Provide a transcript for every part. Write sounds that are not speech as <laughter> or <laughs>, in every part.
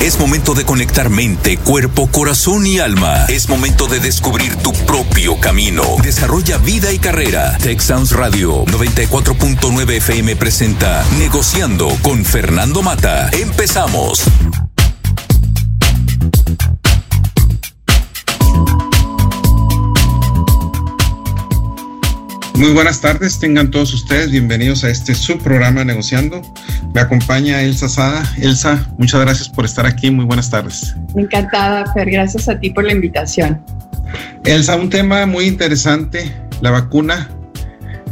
Es momento de conectar mente, cuerpo, corazón y alma. Es momento de descubrir tu propio camino. Desarrolla vida y carrera. Tech Radio 94.9 FM presenta Negociando con Fernando Mata. Empezamos. Muy buenas tardes, tengan todos ustedes bienvenidos a este subprograma Negociando. Me acompaña Elsa Sada. Elsa, muchas gracias por estar aquí, muy buenas tardes. Encantada, Fer, gracias a ti por la invitación. Elsa, un tema muy interesante, la vacuna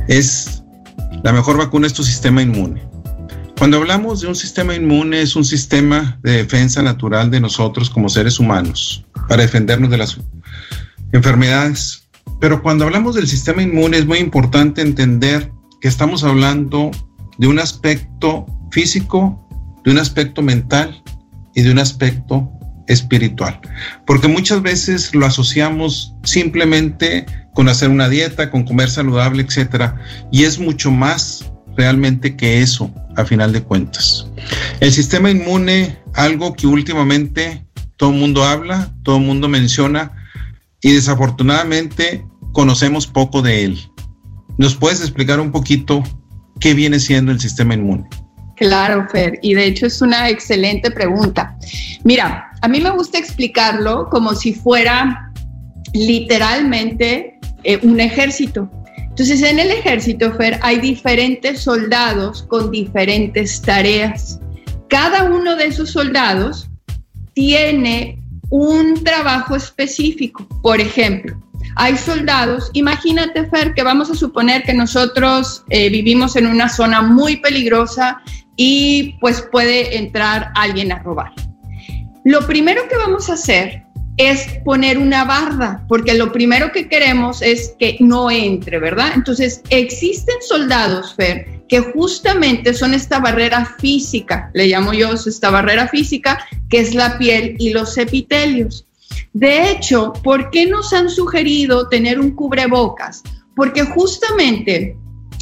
es, la mejor vacuna es tu sistema inmune. Cuando hablamos de un sistema inmune, es un sistema de defensa natural de nosotros como seres humanos para defendernos de las enfermedades pero cuando hablamos del sistema inmune es muy importante entender que estamos hablando de un aspecto físico, de un aspecto mental y de un aspecto espiritual. Porque muchas veces lo asociamos simplemente con hacer una dieta, con comer saludable, etcétera, y es mucho más realmente que eso, a final de cuentas. El sistema inmune, algo que últimamente todo el mundo habla, todo el mundo menciona, y desafortunadamente conocemos poco de él. ¿Nos puedes explicar un poquito qué viene siendo el sistema inmune? Claro, Fer, y de hecho es una excelente pregunta. Mira, a mí me gusta explicarlo como si fuera literalmente eh, un ejército. Entonces, en el ejército, Fer, hay diferentes soldados con diferentes tareas. Cada uno de esos soldados tiene un trabajo específico. Por ejemplo, hay soldados, imagínate Fer, que vamos a suponer que nosotros eh, vivimos en una zona muy peligrosa y pues puede entrar alguien a robar. Lo primero que vamos a hacer es poner una barda, porque lo primero que queremos es que no entre, ¿verdad? Entonces, existen soldados, Fer, que justamente son esta barrera física, le llamo yo esta barrera física, que es la piel y los epitelios. De hecho, ¿por qué nos han sugerido tener un cubrebocas? Porque justamente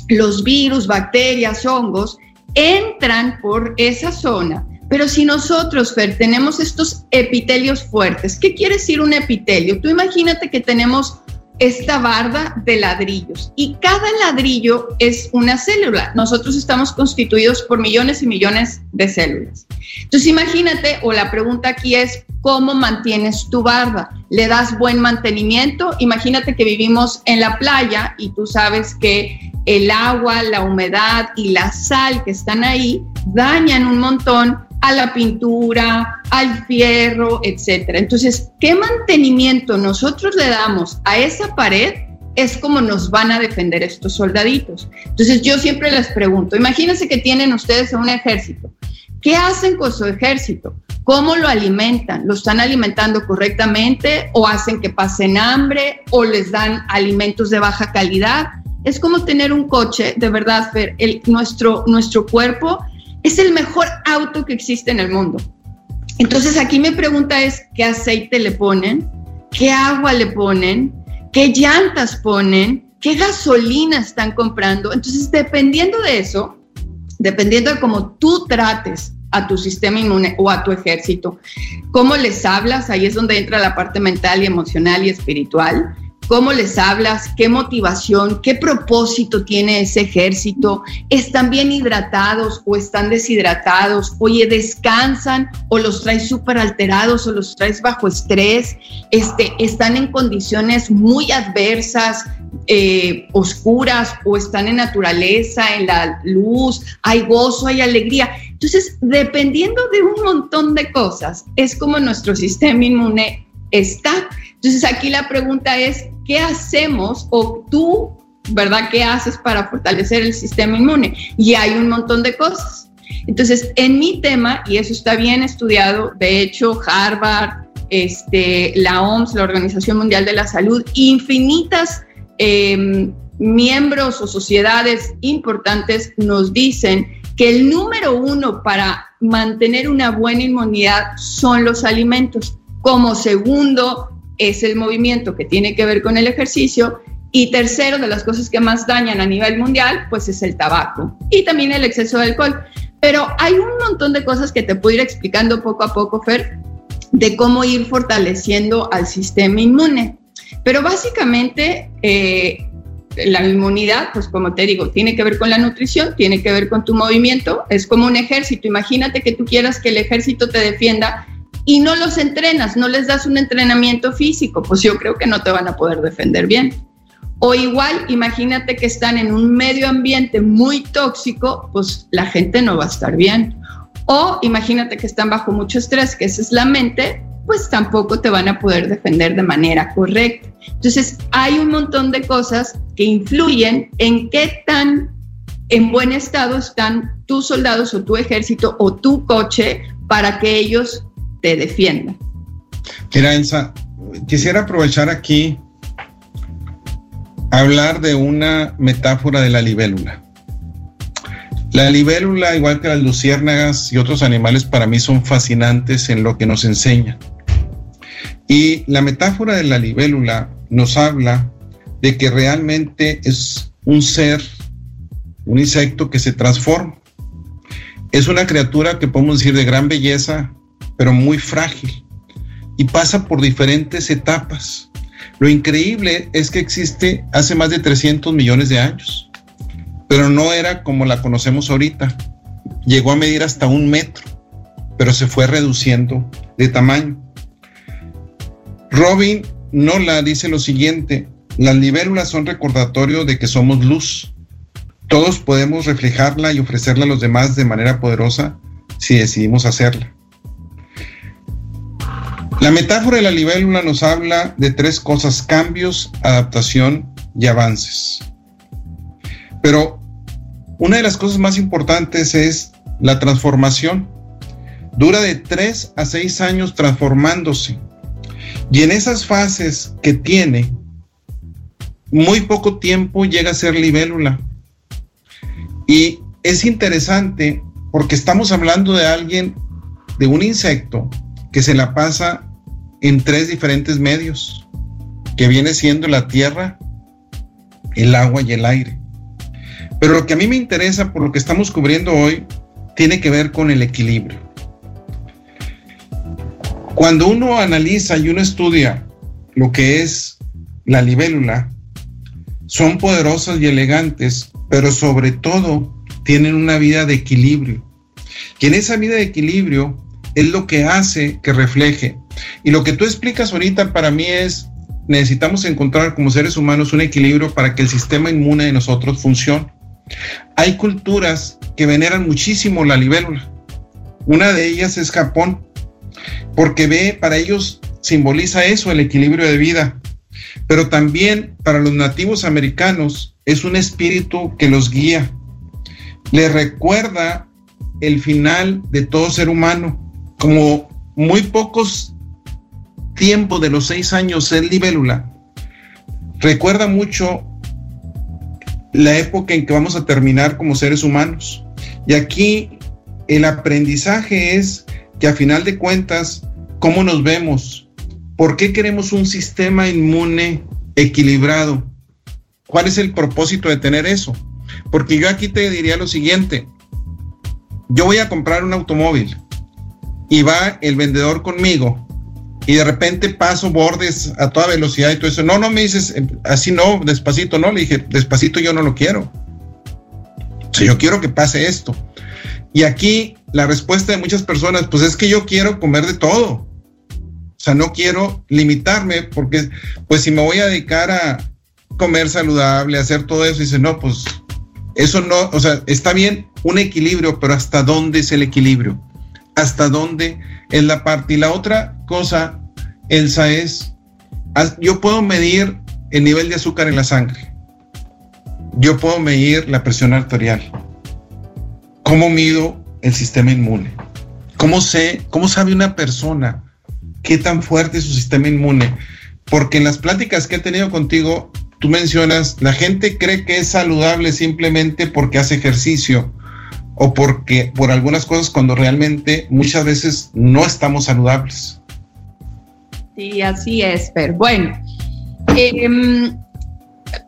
los virus, bacterias, hongos entran por esa zona. Pero si nosotros, Fer, tenemos estos epitelios fuertes, ¿qué quiere decir un epitelio? Tú imagínate que tenemos esta barda de ladrillos y cada ladrillo es una célula. Nosotros estamos constituidos por millones y millones de células. Entonces imagínate, o la pregunta aquí es, ¿cómo mantienes tu barda? ¿Le das buen mantenimiento? Imagínate que vivimos en la playa y tú sabes que el agua, la humedad y la sal que están ahí dañan un montón a la pintura, al fierro, etcétera. Entonces, ¿qué mantenimiento nosotros le damos a esa pared? Es como nos van a defender estos soldaditos. Entonces, yo siempre les pregunto, imagínense que tienen ustedes un ejército. ¿Qué hacen con su ejército? ¿Cómo lo alimentan? ¿Lo están alimentando correctamente o hacen que pasen hambre o les dan alimentos de baja calidad? Es como tener un coche, de verdad, el, nuestro, nuestro cuerpo es el mejor auto que existe en el mundo. Entonces aquí mi pregunta es, ¿qué aceite le ponen? ¿Qué agua le ponen? ¿Qué llantas ponen? ¿Qué gasolina están comprando? Entonces, dependiendo de eso, dependiendo de cómo tú trates a tu sistema inmune o a tu ejército, cómo les hablas, ahí es donde entra la parte mental y emocional y espiritual, cómo les hablas, qué motivación, qué propósito tiene ese ejército, están bien hidratados o están deshidratados, oye, descansan o los traes súper alterados o los traes bajo estrés, este, están en condiciones muy adversas, eh, oscuras o están en naturaleza, en la luz, hay gozo, hay alegría. Entonces, dependiendo de un montón de cosas, es como nuestro <laughs> sistema inmune está. Entonces, aquí la pregunta es, ¿qué hacemos o tú, verdad, qué haces para fortalecer el sistema inmune? Y hay un montón de cosas. Entonces, en mi tema, y eso está bien estudiado, de hecho, Harvard, este, la OMS, la Organización Mundial de la Salud, infinitas em, miembros o sociedades importantes nos dicen que el número uno para mantener una buena inmunidad son los alimentos. Como segundo, es el movimiento que tiene que ver con el ejercicio Y tercero, de las cosas que más dañan a nivel mundial, pues es el tabaco y también el exceso de alcohol. Pero hay un montón de cosas que te puedo ir explicando poco a poco, Fer, de cómo ir fortaleciendo al sistema inmune. Pero básicamente eh, la inmunidad, pues como te digo, tiene que ver con la nutrición, tiene que ver con tu movimiento, es como un ejército. Imagínate que tú quieras que el ejército te defienda y no los entrenas, no les das un entrenamiento físico, pues yo creo que no te van a poder defender bien. O igual, imagínate que están en un medio ambiente muy tóxico, pues la gente no va a estar bien. O imagínate que están bajo mucho estrés, que esa es la mente, pues tampoco te van a poder defender de manera correcta. Entonces, hay un montón de cosas que influyen en qué tan en buen estado están tus soldados o tu ejército o tu coche para que ellos te defiendan. Mira, Elsa, quisiera aprovechar aquí hablar de una metáfora de la libélula. La libélula, igual que las luciérnagas y otros animales, para mí son fascinantes en lo que nos enseñan. Y la metáfora de la libélula nos habla de que realmente es un ser, un insecto que se transforma. Es una criatura que podemos decir de gran belleza, pero muy frágil y pasa por diferentes etapas. Lo increíble es que existe hace más de 300 millones de años, pero no era como la conocemos ahorita. Llegó a medir hasta un metro, pero se fue reduciendo de tamaño. Robin Nola dice lo siguiente, las libélulas son recordatorio de que somos luz. Todos podemos reflejarla y ofrecerla a los demás de manera poderosa si decidimos hacerla. La metáfora de la libélula nos habla de tres cosas, cambios, adaptación y avances. Pero una de las cosas más importantes es la transformación. Dura de tres a seis años transformándose. Y en esas fases que tiene, muy poco tiempo llega a ser libélula. Y es interesante porque estamos hablando de alguien, de un insecto que se la pasa en tres diferentes medios, que viene siendo la tierra, el agua y el aire. Pero lo que a mí me interesa por lo que estamos cubriendo hoy tiene que ver con el equilibrio. Cuando uno analiza y uno estudia lo que es la libélula, son poderosas y elegantes, pero sobre todo tienen una vida de equilibrio. Y en esa vida de equilibrio es lo que hace que refleje. Y lo que tú explicas ahorita para mí es, necesitamos encontrar como seres humanos un equilibrio para que el sistema inmune de nosotros funcione. Hay culturas que veneran muchísimo la libélula. Una de ellas es Japón, porque ve, para ellos simboliza eso, el equilibrio de vida. Pero también para los nativos americanos es un espíritu que los guía. Le recuerda el final de todo ser humano como muy pocos tiempo de los seis años en libélula, recuerda mucho la época en que vamos a terminar como seres humanos. Y aquí el aprendizaje es que a final de cuentas, ¿cómo nos vemos? ¿Por qué queremos un sistema inmune equilibrado? ¿Cuál es el propósito de tener eso? Porque yo aquí te diría lo siguiente, yo voy a comprar un automóvil y va el vendedor conmigo y de repente paso bordes a toda velocidad y todo eso. No, no me dices eh, así, no, despacito, no. Le dije, despacito yo no lo quiero. O sea, yo quiero que pase esto. Y aquí la respuesta de muchas personas, pues es que yo quiero comer de todo. O sea, no quiero limitarme porque, pues si me voy a dedicar a comer saludable, hacer todo eso, dice, no, pues eso no, o sea, está bien un equilibrio, pero ¿hasta dónde es el equilibrio? Hasta dónde es la parte. Y la otra cosa, Elsa, es, yo puedo medir el nivel de azúcar en la sangre. Yo puedo medir la presión arterial. ¿Cómo mido el sistema inmune? ¿Cómo sé, cómo sabe una persona qué tan fuerte es su sistema inmune? Porque en las pláticas que he tenido contigo, tú mencionas, la gente cree que es saludable simplemente porque hace ejercicio o porque por algunas cosas cuando realmente muchas veces no estamos saludables. Sí, así es, pero bueno, em,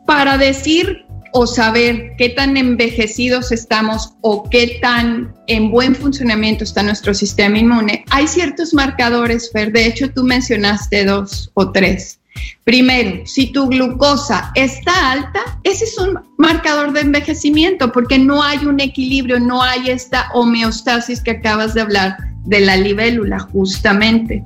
para decir o saber qué tan envejecidos estamos o qué tan en buen funcionamiento está nuestro sistema inmune, hay ciertos marcadores, Fer. De hecho, tú mencionaste dos o tres. Primero, si tu glucosa está alta, ese es un marcador de envejecimiento porque no hay un equilibrio, no hay esta homeostasis que acabas de hablar de la libélula, justamente.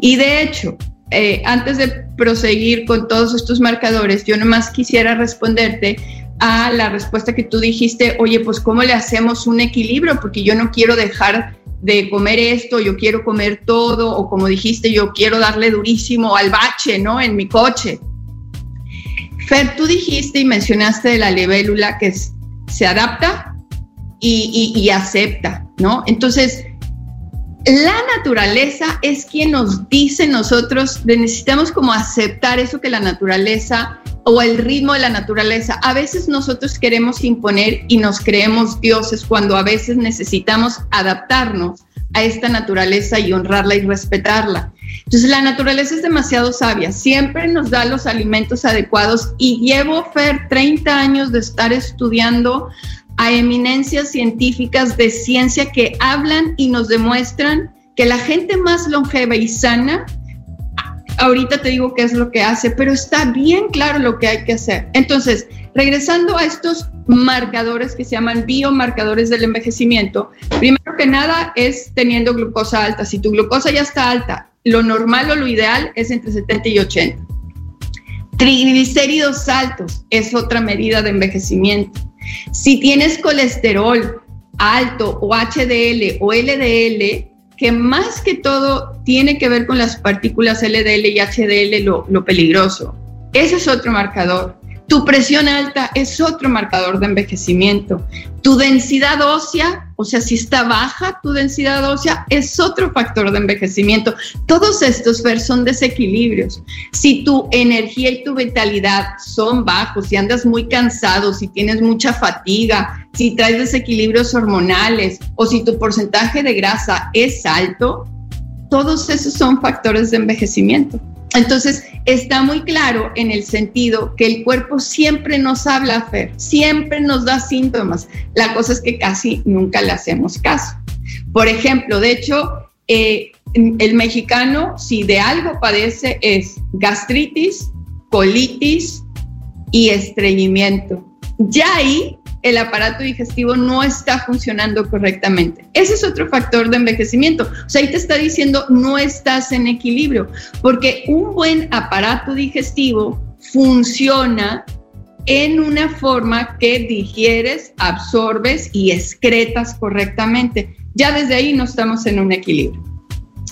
Y de hecho, eh, antes de proseguir con todos estos marcadores, yo nomás quisiera responderte a la respuesta que tú dijiste, oye, pues ¿cómo le hacemos un equilibrio? Porque yo no quiero dejar de comer esto, yo quiero comer todo, o como dijiste, yo quiero darle durísimo al bache, ¿no? En mi coche. Fer, tú dijiste y mencionaste de la libélula que se adapta y, y acepta, ¿no? Entonces, la naturaleza es quien nos dice nosotros, necesitamos como aceptar eso que la naturaleza o el ritmo de la naturaleza. A veces nosotros queremos imponer y nos creemos dioses cuando a veces necesitamos adaptarnos a esta naturaleza y honrarla y respetarla. Entonces la naturaleza es demasiado sabia, siempre nos da los alimentos adecuados y llevo, Fer, 30 años de estar estudiando a eminencias científicas de ciencia que hablan y nos demuestran que la gente más longeva y sana, ahorita te digo qué es lo que hace, pero está bien claro lo que hay que hacer. Entonces, regresando a estos marcadores que se llaman biomarcadores del envejecimiento, primero que nada es teniendo glucosa alta. Si tu glucosa ya está alta, lo normal o lo ideal es entre 70 y 80. Triglicéridos altos es otra medida de envejecimiento. Si tienes colesterol alto o HDL o LDL, que más que todo tiene que ver con las partículas LDL y HDL, lo, peligroso. Ese es otro marcador. Tu presión alta es otro marcador de envejecimiento. Tu densidad ósea, o sea, si está baja tu densidad ósea, es otro factor de envejecimiento. Todos estos son desequilibrios. Si tu energía y tu vitalidad son bajos, si andas muy cansado, si tienes mucha fatiga, si traes desequilibrios hormonales o si tu porcentaje de grasa es alto, todos esos son factores de envejecimiento. Entonces, está muy claro en el sentido que el cuerpo siempre nos habla, Fer, siempre nos da síntomas. La cosa es que casi nunca le hacemos caso. Por ejemplo, de hecho, eh, el mexicano, si de algo padece, es gastritis, colitis y estreñimiento. Ya ahí el aparato digestivo no está funcionando correctamente. Ese es otro factor de envejecimiento. O sea, ahí te está diciendo no estás en equilibrio, porque un buen aparato digestivo funciona en una forma que digieres, absorbes y excretas correctamente. Ya desde ahí no estamos en un equilibrio.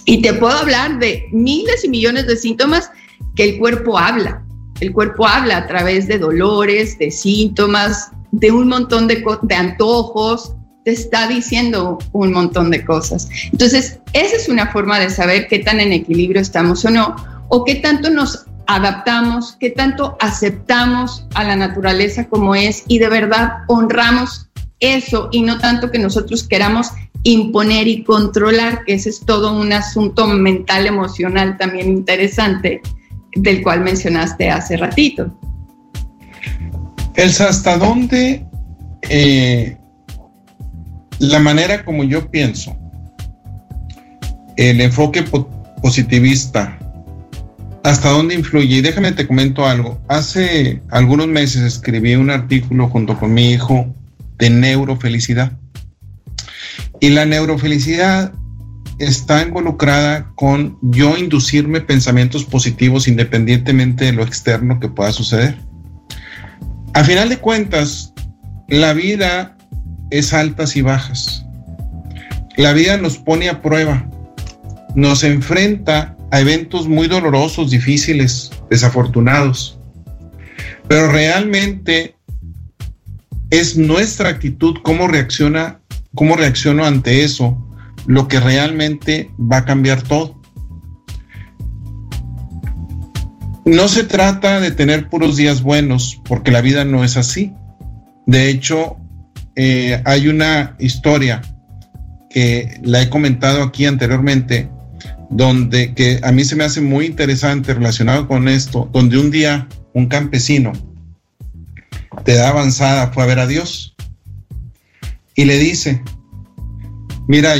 Y te puedo hablar de miles y millones de síntomas que el cuerpo habla. El cuerpo habla a través de dolores, de síntomas, de un montón de, antojos, te está diciendo un montón de cosas. Entonces, esa es una forma de saber qué tan en equilibrio estamos o no, o qué tanto nos adaptamos, qué tanto aceptamos a la naturaleza como es y de verdad honramos eso y no tanto que nosotros queramos imponer y controlar, que ese es todo un asunto mental, emocional también interesante, del cual mencionaste hace ratito. Elsa, ¿hasta dónde eh, la manera como yo pienso, el enfoque positivista, hasta dónde influye? Y déjame te comento algo. Hace algunos meses escribí un artículo junto con mi hijo de neurofelicidad. Y la neurofelicidad está involucrada con yo inducirme pensamientos positivos independientemente de lo externo que pueda suceder. A final de cuentas, la vida es altas y bajas. La vida nos pone a prueba, nos enfrenta a eventos muy dolorosos, difíciles, desafortunados. Pero realmente es nuestra actitud, cómo reacciona, cómo reacciono ante eso, lo que realmente va a cambiar todo. No se trata de tener puros días buenos, porque la vida no es así. De hecho, eh, hay una historia que la he comentado aquí anteriormente, donde que a mí se me hace muy interesante relacionado con esto, donde un día un campesino de edad avanzada fue a ver a Dios y le dice, mira,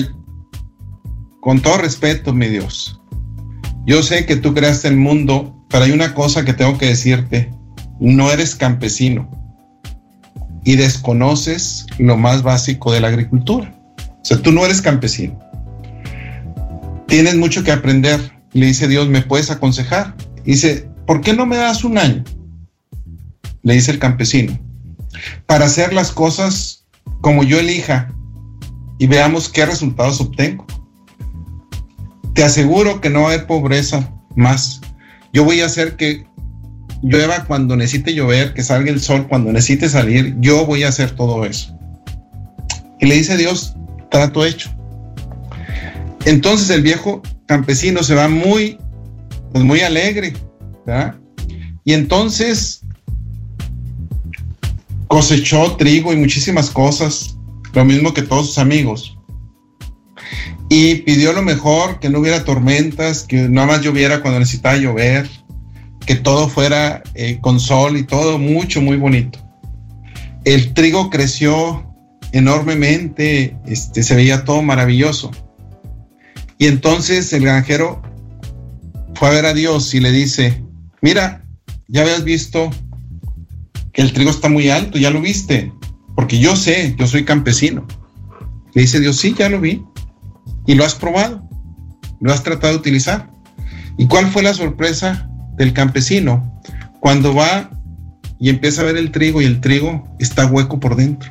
con todo respeto, mi Dios, yo sé que tú creaste el mundo, pero hay una cosa que tengo que decirte, no eres campesino y desconoces lo más básico de la agricultura. O sea, tú no eres campesino. Tienes mucho que aprender. Le dice Dios, ¿me puedes aconsejar? Dice, ¿por qué no me das un año? Le dice el campesino, para hacer las cosas como yo elija y veamos qué resultados obtengo. Te aseguro que no va a haber pobreza más. Yo voy a hacer que llueva cuando necesite llover, que salga el sol cuando necesite salir. Yo voy a hacer todo eso. Y le dice Dios, trato hecho. Entonces el viejo campesino se va muy, pues muy alegre, Y entonces cosechó trigo y muchísimas cosas, lo mismo que todos sus amigos. Y pidió lo mejor, que no hubiera tormentas, que nada más lloviera cuando necesitaba llover, que todo fuera eh, con sol y todo mucho, muy bonito. El trigo creció enormemente, este, se veía todo maravilloso. Y entonces el granjero fue a ver a Dios y le dice, mira, ya habías visto que el trigo está muy alto, ya lo viste, porque yo sé, yo soy campesino. Le dice Dios, sí, ya lo vi. Y lo has probado, lo has tratado de utilizar. ¿Y cuál fue la sorpresa del campesino? Cuando va y empieza a ver el trigo y el trigo está hueco por dentro.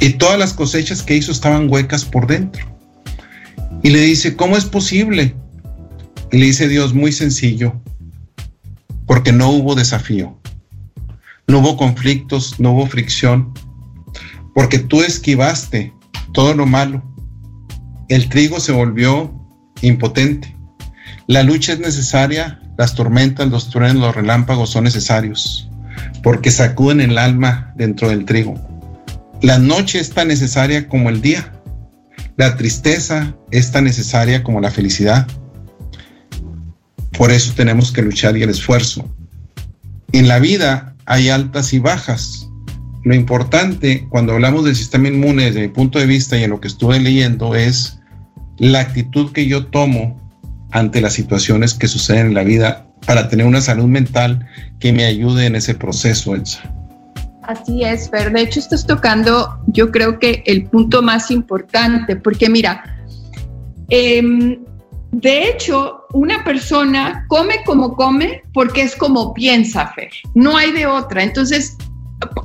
Y todas las cosechas que hizo estaban huecas por dentro. Y le dice, ¿cómo es posible? Y le dice Dios, muy sencillo, porque no hubo desafío, no hubo conflictos, no hubo fricción, porque tú esquivaste todo lo malo. El trigo se volvió impotente. La lucha es necesaria, las tormentas, los truenos, los relámpagos son necesarios, porque sacuden el alma dentro del trigo. La noche es tan necesaria como el día. La tristeza es tan necesaria como la felicidad. Por eso tenemos que luchar y el esfuerzo. En la vida hay altas y bajas. Lo importante cuando hablamos del sistema inmune desde mi punto de vista y en lo que estuve leyendo es la actitud que yo tomo ante las situaciones que suceden en la vida para tener una salud mental que me ayude en ese proceso, Elsa. Así es, Fer. De hecho, estás tocando, yo creo que el punto más importante, porque mira, em, de hecho, una persona come como come porque es como piensa, Fer. No hay de otra. Entonces,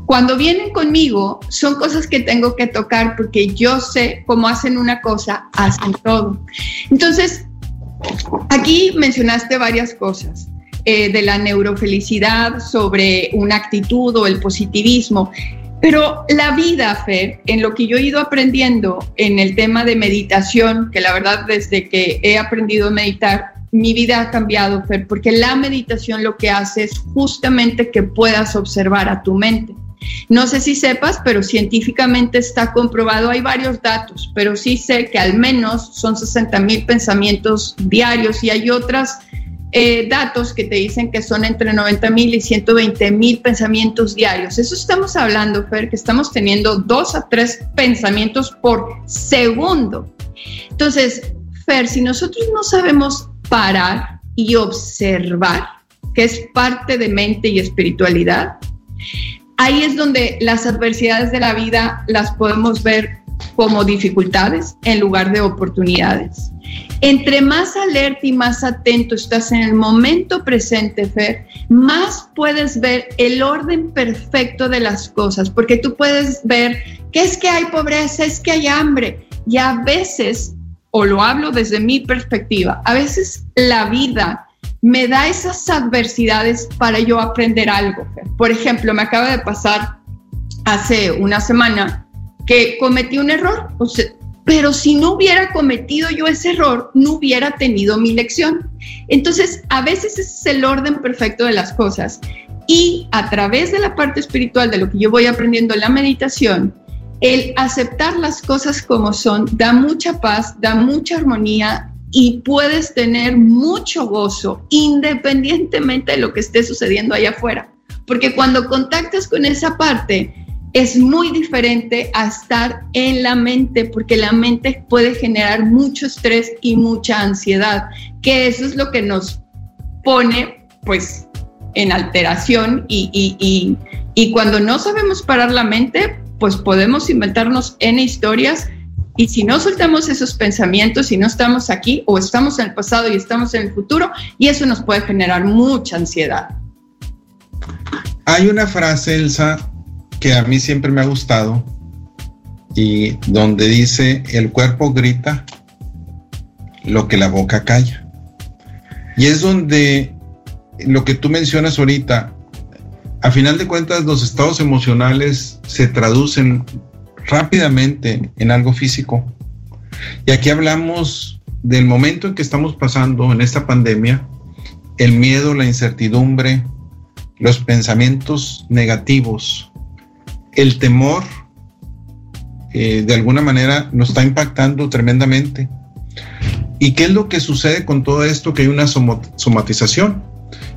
cuando vienen conmigo, son cosas que tengo que tocar porque yo sé cómo hacen una cosa, hacen todo. Entonces, aquí mencionaste varias cosas. Eh, de la neurofelicidad, sobre una actitud o el positivismo. Pero la vida, Fer, en lo que yo he ido aprendiendo en el tema de meditación, que la verdad desde que he aprendido a meditar, mi vida ha cambiado, Fer, porque la meditación lo que hace es justamente que puedas observar a tu mente. No sé si sepas, pero científicamente está comprobado, hay varios datos, pero sí sé que al menos son 60 mil pensamientos diarios y hay otras eh, datos que te dicen que son entre 90 mil y 120 mil pensamientos diarios. Eso estamos hablando, Fer, que estamos teniendo dos a tres pensamientos por segundo. Entonces, Fer, si nosotros no sabemos parar y observar, que es parte de mente y espiritualidad, ahí es donde las adversidades de la vida las podemos ver como dificultades en lugar de oportunidades. Entre más alerta y más atento estás en el momento presente, Fer, más puedes ver el orden perfecto de las cosas, porque tú puedes ver que es que hay pobreza, es que hay hambre, y a veces, o lo hablo desde mi perspectiva, a veces la vida me da esas adversidades para yo aprender algo. Por ejemplo, me acaba de pasar hace una semana que cometí un error, pero si no hubiera cometido yo ese error, no hubiera tenido mi lección. Entonces, a veces es el orden perfecto de las cosas. Y a través de la parte espiritual, de lo que yo voy aprendiendo en la meditación, el aceptar las cosas como son da mucha paz, da mucha armonía y puedes tener mucho gozo independientemente de lo que esté sucediendo allá afuera. Porque cuando contactas con esa parte, es muy diferente a estar en la mente, porque la mente puede generar mucho estrés y mucha ansiedad, que eso es lo que nos pone, pues, en alteración y, y, y, cuando no sabemos parar la mente, pues podemos inventarnos N historias y si no soltamos esos pensamientos, si no estamos aquí o estamos en el pasado y estamos en el futuro, y eso nos puede generar mucha ansiedad. Hay una frase, Elsa, que a mí siempre me ha gustado y donde dice, el cuerpo grita lo que la boca calla. Y es donde lo que tú mencionas ahorita, a final de cuentas los estados emocionales se traducen rápidamente en algo físico. Y aquí hablamos del momento en que estamos pasando en esta pandemia, el miedo, la incertidumbre, los pensamientos negativos, el temor, eh, de alguna manera nos está impactando tremendamente. ¿Y qué es lo que sucede con todo esto? Que hay una somatización.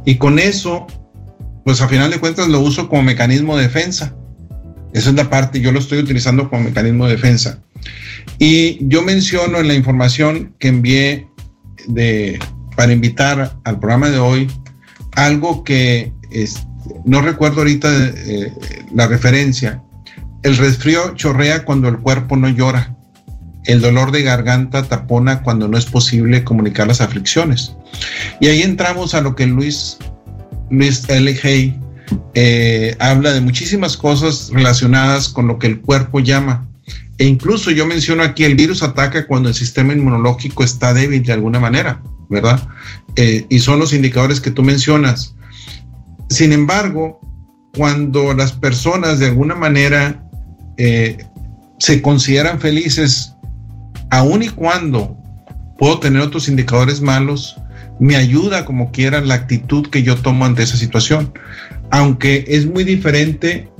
Y con eso, pues a final de cuentas lo uso como mecanismo de defensa. Esa es la parte, yo lo estoy utilizando como mecanismo de defensa. Y yo menciono en la información que envié para invitar al programa de hoy algo que no recuerdo ahorita eh, la referencia. El resfrío chorrea cuando el cuerpo no llora. El dolor de garganta tapona cuando no es posible comunicar las aflicciones. Y ahí entramos a lo que Luis, Luis L. Hay eh, habla de muchísimas cosas relacionadas con lo que el cuerpo llama. E incluso yo menciono aquí, el virus ataca cuando el sistema inmunológico está débil de alguna manera, ¿verdad? Eh, y son los indicadores que tú mencionas. Sin embargo, cuando las personas de alguna manera eh, se consideran felices, aun y cuando puedo tener otros indicadores malos, me ayuda como quiera la actitud que yo tomo ante esa situación. Aunque es muy diferente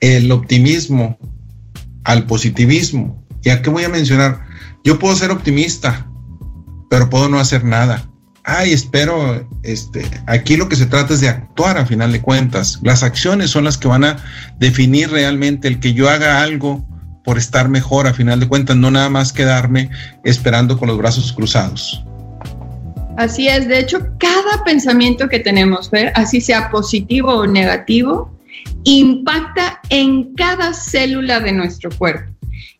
el optimismo al positivismo. ¿Y a qué voy a mencionar? Yo puedo ser optimista, pero puedo no hacer nada ay, espero, este, aquí lo que se trata es de actuar a final de cuentas. Las acciones son las que van a definir realmente el que yo haga algo por estar mejor a final de cuentas, no nada más quedarme esperando con los brazos cruzados. Así es, de hecho, cada pensamiento que tenemos, ver, así sea positivo o negativo, impacta en cada célula de nuestro cuerpo.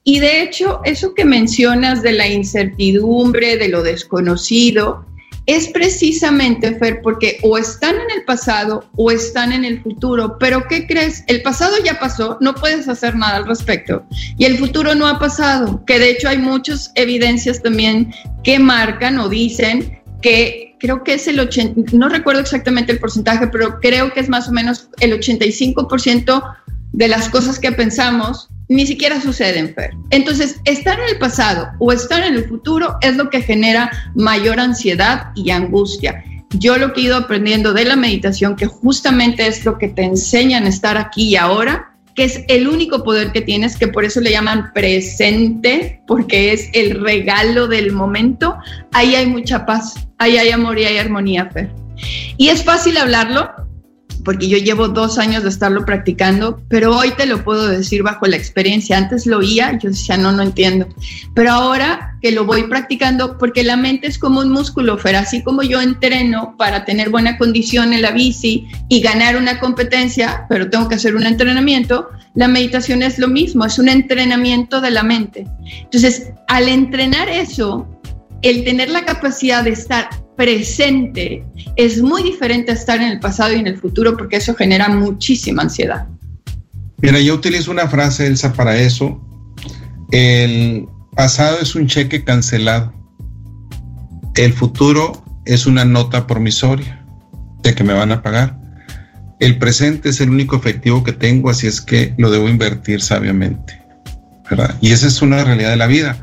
Y de hecho, eso que mencionas de la incertidumbre, de lo desconocido, es precisamente, Fer, porque o están en el pasado o están en el futuro, pero ¿qué crees? El pasado ya pasó, no puedes hacer nada al respecto, y el futuro no ha pasado, que de hecho hay muchas evidencias también que marcan o dicen que creo que es el 80, no recuerdo exactamente el porcentaje, pero creo que es más o menos el 85% de las cosas que pensamos ni siquiera suceden, Fer. Entonces, estar en el pasado o estar en el futuro es lo que genera mayor ansiedad y angustia. Yo lo que he ido aprendiendo de la meditación, que justamente es lo que te enseñan a estar aquí y ahora, que es el único poder que tienes, que por eso le llaman presente, porque es el regalo del momento, ahí hay mucha paz, ahí hay amor y hay armonía, Fer. Y es fácil hablarlo, porque yo llevo dos años de estarlo practicando, pero hoy te lo puedo decir bajo la experiencia. Antes lo oía, yo decía, no, no entiendo. Pero ahora que lo voy practicando, porque la mente es como un músculo, Fer, así como yo entreno para tener buena condición en la bici y ganar una competencia, pero tengo que hacer un entrenamiento, la meditación es lo mismo, es un entrenamiento de la mente. Entonces, al entrenar eso, el tener la capacidad de estar presente es muy diferente a estar en el pasado y en el futuro porque eso genera muchísima ansiedad. Mira, yo utilizo una frase, Elsa, para eso. El pasado es un cheque cancelado. El futuro es una nota promisoria de que me van a pagar. El presente es el único efectivo que tengo, así es que lo debo invertir sabiamente. ¿verdad? Y esa es una realidad de la vida.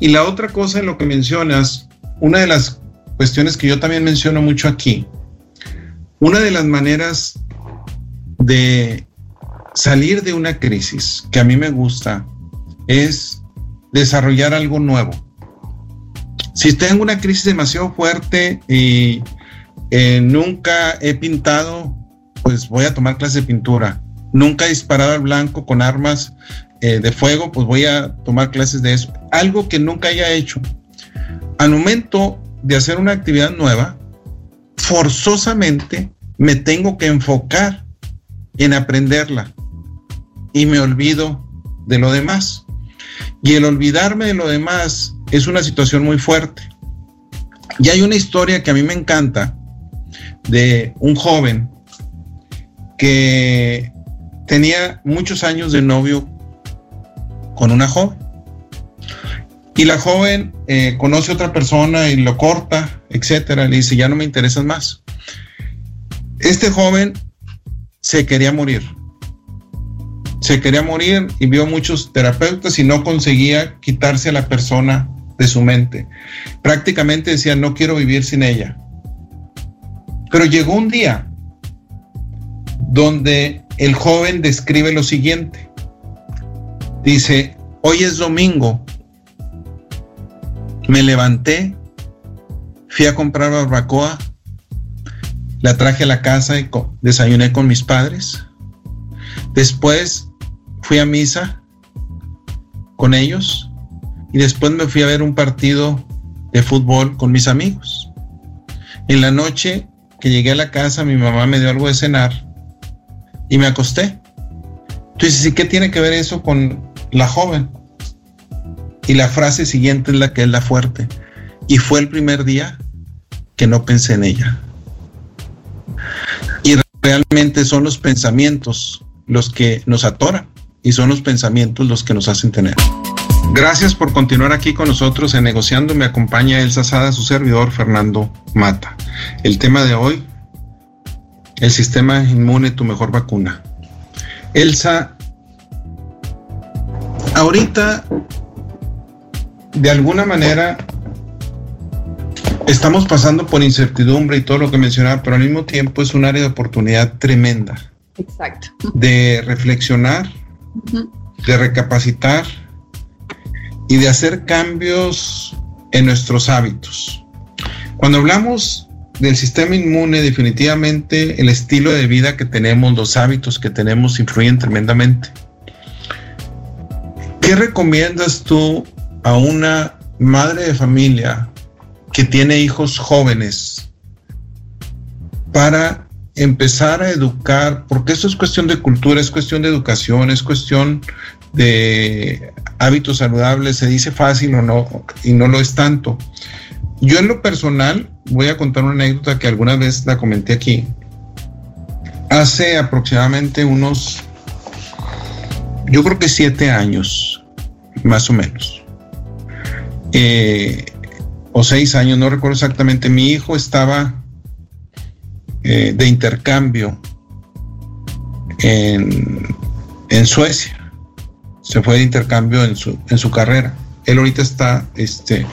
Y la otra cosa en lo que mencionas, una de las cuestiones que yo también menciono mucho aquí. Una de las maneras de salir de una crisis que a mí me gusta es desarrollar algo nuevo. Si tengo una crisis demasiado fuerte y eh, nunca he pintado pues voy a tomar clase de pintura. Nunca he disparado al blanco con armas eh, de fuego, pues voy a tomar clases de eso. Algo que nunca haya hecho. Al momento de hacer una actividad nueva, forzosamente me tengo que enfocar en aprenderla y me olvido de lo demás. Y el olvidarme de lo demás es una situación muy fuerte. Y hay una historia que a mí me encanta de un joven que tenía muchos años de novio con una joven. Y la joven eh, conoce a otra persona y lo corta, etcétera. Le dice, ya no me interesas más. Este joven se quería morir. Se quería morir y vio muchos terapeutas y no conseguía quitarse a la persona de su mente. Prácticamente decía, no quiero vivir sin ella. Pero llegó un día donde el joven describe lo siguiente. Dice, hoy es domingo, me levanté, fui a comprar barbacoa, la traje a la casa y desayuné con mis padres. Después fui a misa con ellos y después me fui a ver un partido de fútbol con mis amigos. En la noche que llegué a la casa, mi mamá me dio algo de cenar y me acosté. Entonces, ¿y qué tiene que ver eso con la joven? Y la frase siguiente es la que es la fuerte. Y fue el primer día que no pensé en ella. Y realmente son los pensamientos los que nos atoran y son los pensamientos los que nos hacen tener. Gracias por continuar aquí con nosotros en Negociando. Me acompaña Elsa Sada, su servidor Fernando Mata. El tema de hoy, el sistema inmune, tu mejor vacuna. Elsa, ahorita, de alguna manera, estamos pasando por incertidumbre y todo lo que mencionaba, pero al mismo tiempo es un área de oportunidad tremenda. Exacto. De reflexionar, de recapacitar y de hacer cambios en nuestros hábitos. Cuando hablamos del sistema inmune, definitivamente el estilo de vida que tenemos, los hábitos que tenemos influyen tremendamente. ¿Qué recomiendas tú a una madre de familia que tiene hijos jóvenes para empezar a educar, porque esto es cuestión de cultura, es cuestión de educación, es cuestión de hábitos saludables, se dice fácil o no, y no lo es tanto. Yo en lo personal voy a contar una anécdota que alguna vez la comenté aquí. Hace aproximadamente unos, yo creo que siete años, más o menos. Eh, o seis años, no recuerdo exactamente, mi hijo estaba eh, de intercambio en, Suecia. Se fue de intercambio en su, en su carrera. Él ahorita está, este,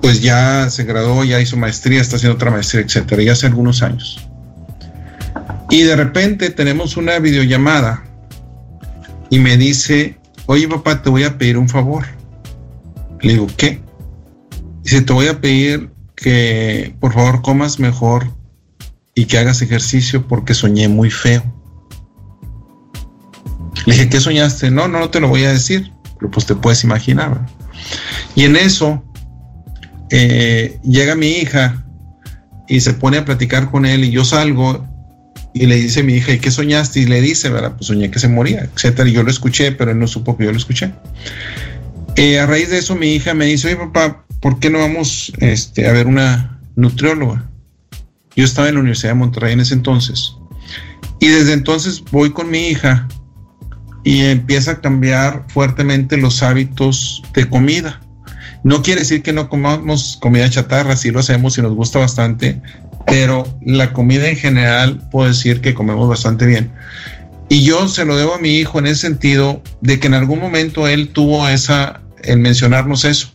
pues ya se graduó, ya hizo maestría, está haciendo otra maestría, etcétera, ya hace algunos años. Y de repente tenemos una videollamada y me dice, oye papá, te voy a pedir un favor. Le digo, ¿qué? Dice, te voy a pedir que por favor comas mejor y que hagas ejercicio porque soñé muy feo. Le dije, ¿qué soñaste? No, no, no te lo voy a decir, pero pues te puedes imaginar. Y en eso eh, llega mi hija y se pone a platicar con él y yo salgo y le dice a mi hija, ¿y qué soñaste? Y le dice, ¿verdad? Pues soñé que se moría, etcétera. Y yo lo escuché, pero él no supo que yo lo escuché. Eh, a raíz de eso, mi hija me dice, oye, papá, ¿por qué no vamos este, a ver una nutrióloga? Yo estaba en la Universidad de Monterrey en ese entonces. Y desde entonces voy con mi hija y empieza a cambiar fuertemente los hábitos de comida. No quiere decir que no comamos comida chatarra, sí lo hacemos y nos gusta bastante, pero la comida en general puedo decir que comemos bastante bien. Y yo se lo debo a mi hijo en ese sentido de que en algún momento él tuvo esa, el mencionarnos eso.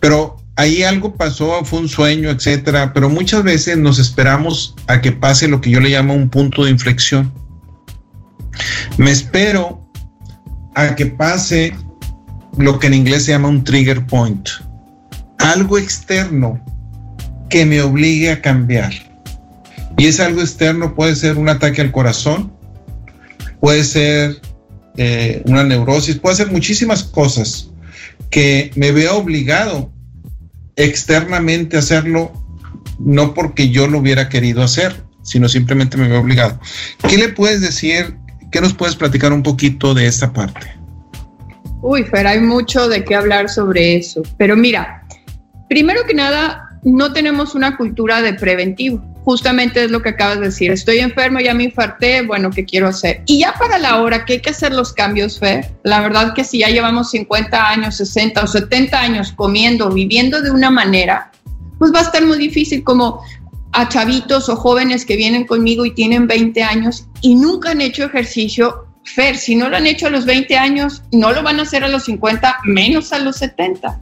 Pero ahí algo pasó, fue un sueño, etcétera, pero muchas veces nos esperamos a que pase lo que yo le llamo un punto de inflexión. Me espero a que pase lo que en inglés se llama un trigger point, algo externo que me obligue a cambiar. Y es algo externo, puede ser un ataque al corazón, puede ser eh, una neurosis, puede ser muchísimas cosas que me veo obligado externamente a hacerlo, no porque yo lo hubiera querido hacer, sino simplemente me veo obligado. ¿Qué le puedes decir? ¿Qué nos puedes platicar un poquito de esta parte? Uy, Fer, hay mucho de qué hablar sobre eso. Pero mira, primero que nada, no tenemos una cultura de preventivo. Justamente es lo que acabas de decir. Estoy enfermo, ya me infarté, bueno, ¿qué quiero hacer? Y ya para la hora que hay que hacer los cambios, Fer, la verdad que si ya llevamos 50 años, 60 o 70 años comiendo, viviendo de una manera, pues va a estar muy difícil como a chavitos o jóvenes que vienen conmigo y tienen 20 años y nunca han hecho ejercicio, Fer, si no lo han hecho a los 20 años, no lo van a hacer a los 50, menos a los 70.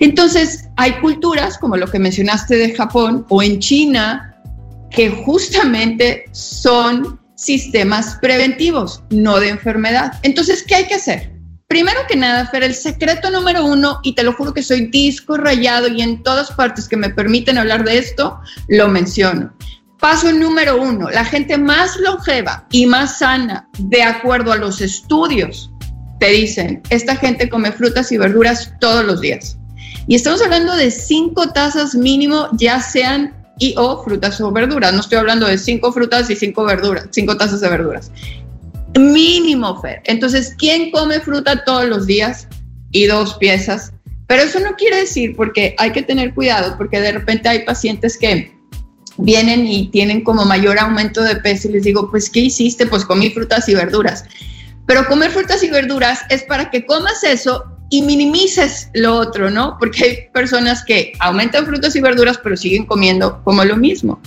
Entonces, hay culturas, como lo que mencionaste de Japón o en China, que justamente son sistemas preventivos, no de enfermedad. Entonces, ¿qué hay que hacer? Primero que nada, Fer, el secreto número uno, y te lo juro que soy disco rayado y en todas partes que me permiten hablar de esto, lo menciono. Paso número uno, la gente más longeva y más sana, de acuerdo a los estudios, te dicen, esta gente come frutas y verduras todos los días. Y estamos hablando de cinco tazas mínimo, ya sean y o frutas o verduras. No estoy hablando de cinco frutas y cinco verduras, cinco tazas de verduras. Mínimo, Fer. Entonces, ¿quién come fruta todos los días? Y dos piezas. Pero eso no quiere decir, porque hay que tener cuidado, porque de repente hay pacientes que vienen y tienen como mayor aumento de peso y les digo, pues, ¿qué hiciste? Pues comí frutas y verduras. Pero comer frutas y verduras es para que comas eso y minimices lo otro, ¿no? Porque hay personas que aumentan frutas y verduras pero siguen comiendo como lo mismo.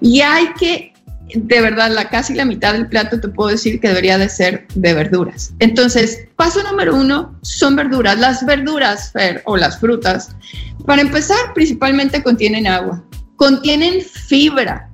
Y hay que, de verdad, la casi la mitad del plato te puedo decir que debería de ser de verduras. Entonces, paso número uno son verduras. Las verduras, o las frutas, para empezar, principalmente contienen agua contienen fibra,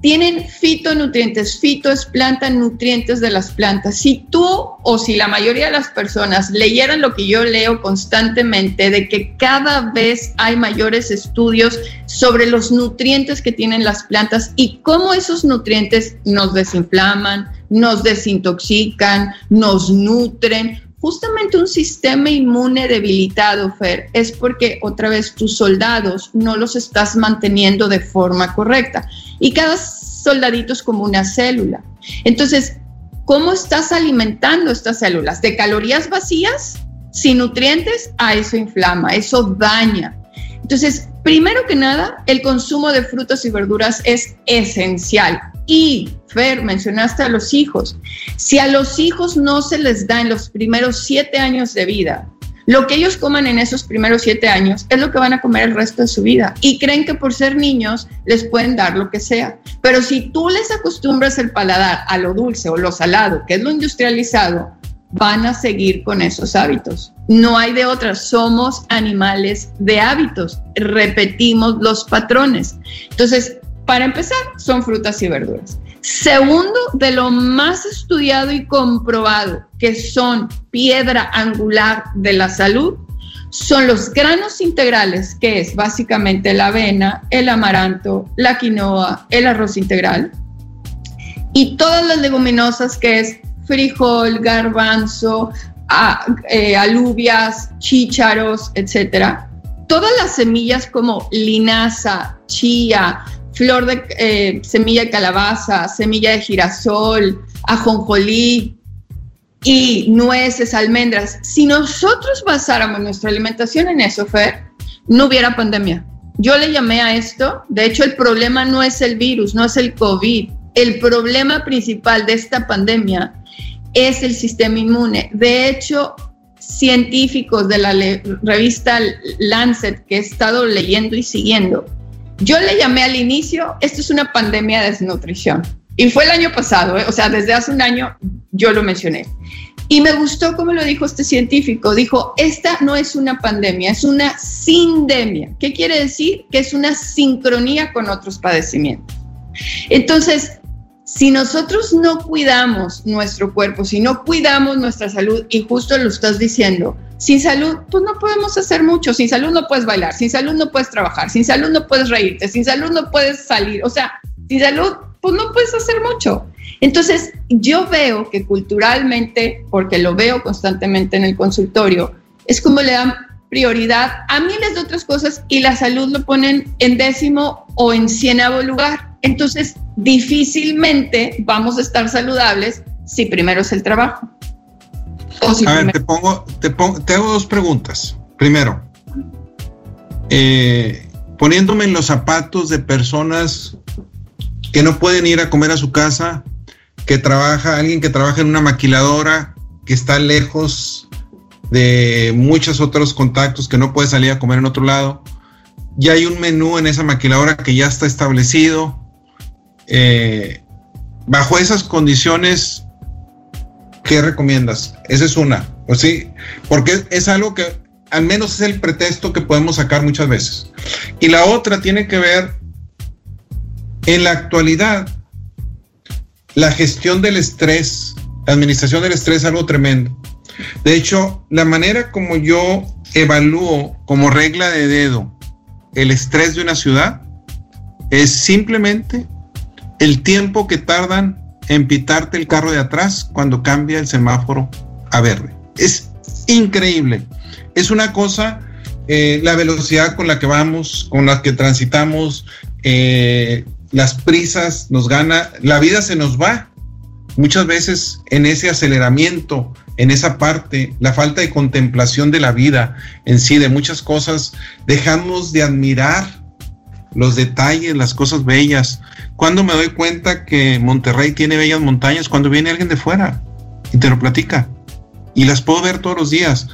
tienen fitonutrientes. Fito es planta, nutrientes de las plantas. Si tú o si la mayoría de las personas leyeran lo que yo leo constantemente, de que cada vez hay mayores estudios sobre los nutrientes que tienen las plantas y cómo esos nutrientes nos desinflaman, nos desintoxican, nos nutren, justamente un sistema inmune debilitado, Fer, es porque otra vez tus soldados no los estás manteniendo de forma correcta. Y cada soldadito es como una célula. Entonces, ¿cómo estás alimentando estas células? ¿De calorías vacías? Sin nutrientes, a eso inflama, eso daña. Entonces, primero que nada, el consumo de frutas y verduras es esencial. Y, Fer, mencionaste a los hijos. Si a los hijos no se les da en los primeros siete años de vida, lo que ellos coman en esos primeros siete años es lo que van a comer el resto de su vida. Y creen que por ser niños les pueden dar lo que sea. Pero si tú les acostumbras el paladar a lo dulce o lo salado, que es lo industrializado, van a seguir con esos hábitos. No hay de otra, somos animales de hábitos, repetimos los patrones. Entonces, para empezar, son frutas y verduras. Segundo, de lo más estudiado y comprobado que son piedra angular de la salud, son los granos integrales, que es básicamente la avena, el amaranto, la quinoa, el arroz integral, y todas las leguminosas, que es frijol, garbanzo, eh, alubias, chícharos, etcétera. Todas las semillas como linaza, chía, flor de eh, semilla de calabaza, semilla de girasol, ajonjolí y nueces, almendras. Si nosotros basáramos nuestra alimentación en eso, Fer, no hubiera pandemia. Yo le llamé a esto, de hecho el problema no es el virus, no es el COVID. El problema principal de esta pandemia es el sistema inmune. De hecho, científicos de la revista Lancet que he estado leyendo y siguiendo, yo le llamé al inicio, esto es una pandemia de desnutrición. Y fue el año pasado, ¿eh? o sea, desde hace un año yo lo mencioné. Y me gustó como lo dijo este científico. Dijo, esta no es una pandemia, es una sindemia. ¿Qué quiere decir? Que es una sincronía con otros padecimientos. Entonces, si nosotros no cuidamos nuestro cuerpo, si no cuidamos nuestra salud, y justo lo estás diciendo, sin salud, pues no podemos hacer mucho. Sin salud no puedes bailar, sin salud no puedes trabajar, sin salud no puedes reírte, sin salud no puedes salir. O sea, Sin salud, pues no puedes hacer mucho. Entonces, yo veo que culturalmente, porque lo veo constantemente en el consultorio, es como le dan prioridad a miles de otras cosas y la salud lo ponen en décimo o en cienavo lugar. Entonces, difícilmente vamos a estar saludables si primero es el trabajo. A ver, te pongo, te pongo, te hago dos preguntas. Primero, eh, poniéndome en los zapatos de personas que no pueden ir a comer a su casa, que trabaja, alguien que trabaja en una maquiladora, que está lejos de muchos otros contactos, que no puede salir a comer en otro lado. Ya hay un menú en esa maquiladora que ya está establecido. Eh, bajo esas condiciones, ¿qué recomiendas? Esa es una. Pues sí, porque es algo que al menos es el pretexto que podemos sacar muchas veces. Y la otra tiene que ver en la actualidad, la gestión del estrés, la administración del estrés es algo tremendo. De hecho, la manera como yo evalúo como regla de dedo el estrés de una ciudad es simplemente el tiempo que tardan en pitarte el carro de atrás cuando cambia el semáforo a verde. Es increíble. Es una cosa, eh, la velocidad con la que vamos, con la que transitamos, eh, las prisas nos gana, la vida se nos va. Muchas veces en ese aceleramiento, en esa parte, la falta de contemplación de la vida en sí, de muchas cosas, dejamos de admirar los detalles, las cosas bellas. Cuando me doy cuenta que Monterrey tiene bellas montañas, cuando viene alguien de fuera y te lo platica. Y las puedo ver todos los días.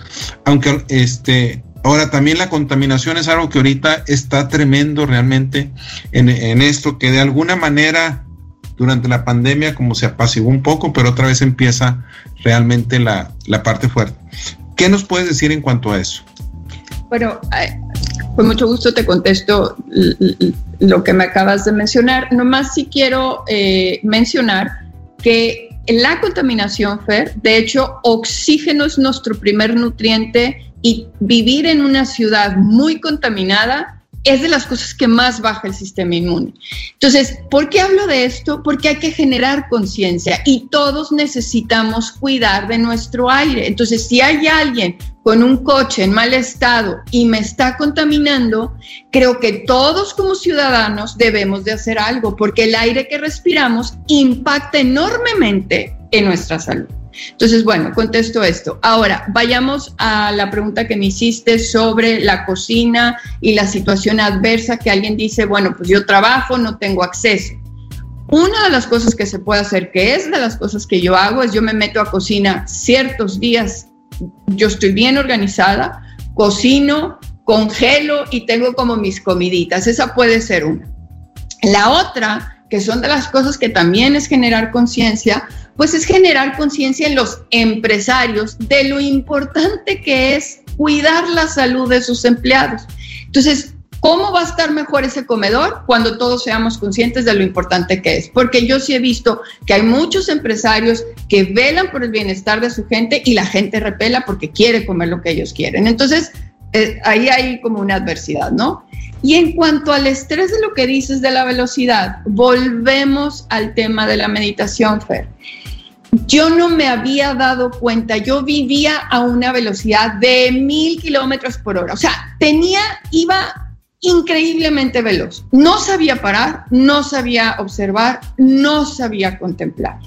Aunque este, ahora también la contaminación es algo que ahorita está tremendo realmente en, esto, que de alguna manera durante la pandemia como se apaciguó un poco, pero otra vez empieza realmente la, la parte fuerte. ¿Qué nos puedes decir en cuanto a eso? Bueno, con mucho gusto te contesto lo que me acabas de mencionar. Nomás sí quiero eh, mencionar que la contaminación, Fer, de hecho, oxígeno es nuestro primer nutriente y vivir en una ciudad muy contaminada es de las cosas que más baja el sistema inmune. Entonces, ¿por qué hablo de esto? Porque hay que generar conciencia y todos necesitamos cuidar de nuestro aire. Entonces, si hay alguien con un coche en mal estado y me está contaminando, creo que todos como ciudadanos debemos de hacer algo porque el aire que respiramos impacta enormemente en nuestra salud. Entonces, bueno, contesto esto. Ahora, vayamos a la pregunta que me hiciste sobre la cocina y la situación adversa que alguien dice, bueno, pues yo trabajo, no tengo acceso. Una de las cosas que se puede hacer, que es de las cosas que yo hago, es yo me meto a cocina ciertos días, yo estoy bien organizada, cocino, congelo y tengo como mis comiditas. Esa puede ser una. La otra, que son de las cosas que también es generar conciencia, pues es generar conciencia en los empresarios de lo importante que es cuidar la salud de sus empleados. Entonces, ¿cómo va a estar mejor ese comedor cuando todos seamos conscientes de lo importante que es? Porque yo sí he visto que hay muchos empresarios que velan por el bienestar de su gente y la gente repela porque quiere comer lo que ellos quieren. Entonces, eh, ahí hay como una adversidad, ¿no? Y en cuanto al estrés de lo que dices de la velocidad, volvemos al tema de la meditación, Fer yo no me había dado cuenta, yo vivía a una velocidad de mil kilómetros por hora, o sea, tenía, iba increíblemente veloz, no sabía parar, no sabía observar, no sabía contemplar.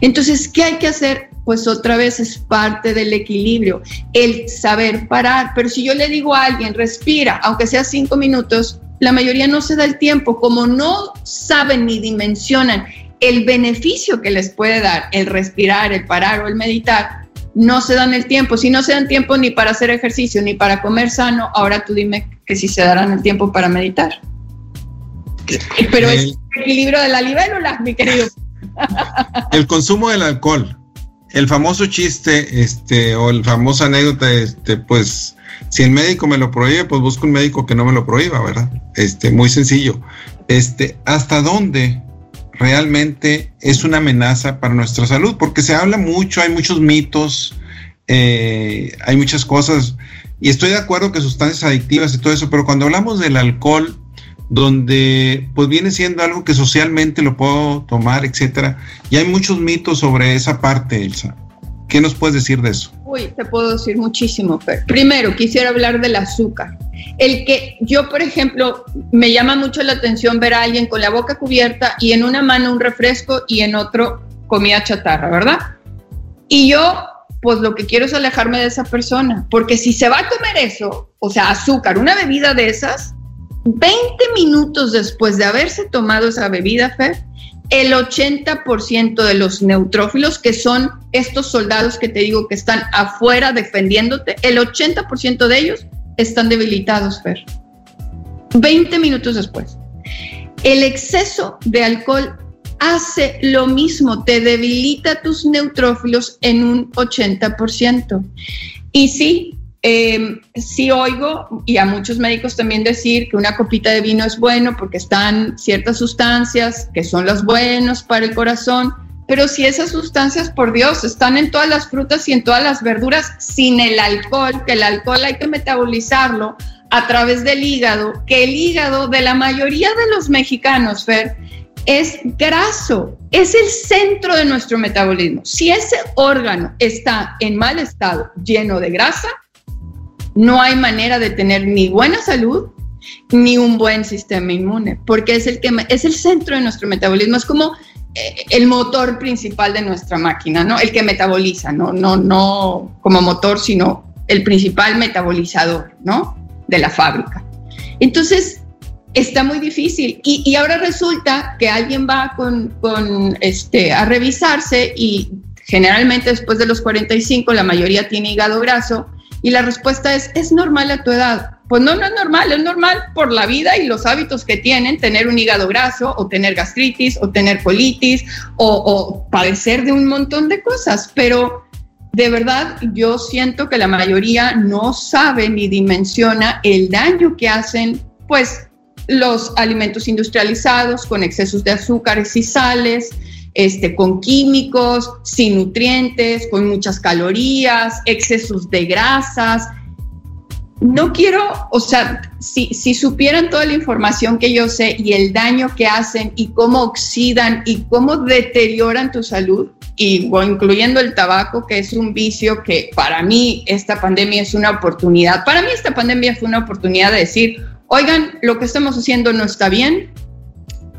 Entonces, ¿qué hay que hacer? Pues otra vez es parte del equilibrio, el saber parar. Pero si yo le digo a alguien, respira, aunque sea cinco minutos, la mayoría no se da el tiempo, como no saben ni dimensionan el beneficio que les puede dar el respirar, el parar o el meditar, no se dan el tiempo. Si no se dan tiempo ni para hacer ejercicio ni para comer sano, ahora tú dime que si se darán el tiempo para meditar. Pero es el equilibrio de la libélula, mi querido. El consumo del alcohol, el famoso chiste, este, o el famoso anécdota, este, pues, si el médico me lo prohíbe, pues busco un médico que no me lo prohíba, ¿verdad? Este, muy sencillo. Este, ¿hasta dónde realmente es una amenaza para nuestra salud, porque se habla mucho, hay muchos mitos, eh, hay muchas cosas, y estoy de acuerdo que sustancias adictivas y todo eso, pero cuando hablamos del alcohol, donde pues viene siendo algo que socialmente lo puedo tomar, etcétera. Y hay muchos mitos sobre esa parte, Elsa. ¿Qué nos puedes decir de eso? Uy, te puedo decir muchísimo, Fer. Primero, quisiera hablar del azúcar. El que yo, por ejemplo, me llama mucho la atención ver a alguien con la boca cubierta y en una mano un refresco y en otro comida chatarra, ¿verdad? Y yo, pues lo que quiero es alejarme de esa persona, porque si se va a comer eso, o sea, azúcar, una bebida de esas, 20 minutos después de haberse tomado esa bebida, Fer, el 80% de los neutrófilos, que son estos soldados que te digo que están afuera defendiéndote, el 80% de ellos están debilitados, Fer. 20 minutos después. El exceso de alcohol hace lo mismo, te debilita tus neutrófilos en un 80%. Y sí, eh, sí oigo y a muchos médicos también decir que una copita de vino es bueno porque están ciertas sustancias que son las buenas para el corazón, pero si esas sustancias, por Dios, están en todas las frutas y en todas las verduras sin el alcohol, que el alcohol hay que metabolizarlo a través del hígado, que el hígado de la mayoría de los mexicanos, Fer, es graso, es el centro de nuestro metabolismo. Si ese órgano está en mal estado, lleno de grasa, no hay manera de tener ni buena salud ni un buen sistema inmune, porque es el que es el centro de nuestro metabolismo, es como eh, el motor principal de nuestra máquina, ¿no? El que metaboliza, no no no como motor, sino el principal metabolizador, ¿no? De la fábrica. Entonces, está muy difícil. Y, ahora resulta que alguien va con, con, este, a revisarse y generalmente después de los 45 la mayoría tiene hígado graso y la respuesta es, ¿es normal a tu edad? Pues no, no es normal, es normal por la vida y los hábitos que tienen, tener un hígado graso o tener gastritis o tener colitis o, padecer de un montón de cosas, pero de verdad yo siento que la mayoría no sabe ni dimensiona el daño que hacen pues los alimentos industrializados con excesos de azúcares y sales, este, con químicos, sin nutrientes, con muchas calorías, excesos de grasas. No quiero, o sea, si, si supieran toda la información que yo sé y el daño que hacen y cómo oxidan y cómo deterioran tu salud, y incluyendo el tabaco, que es un vicio que para mí esta pandemia es una oportunidad. Para mí esta pandemia fue una oportunidad de decir, oigan, lo que estamos haciendo no está bien,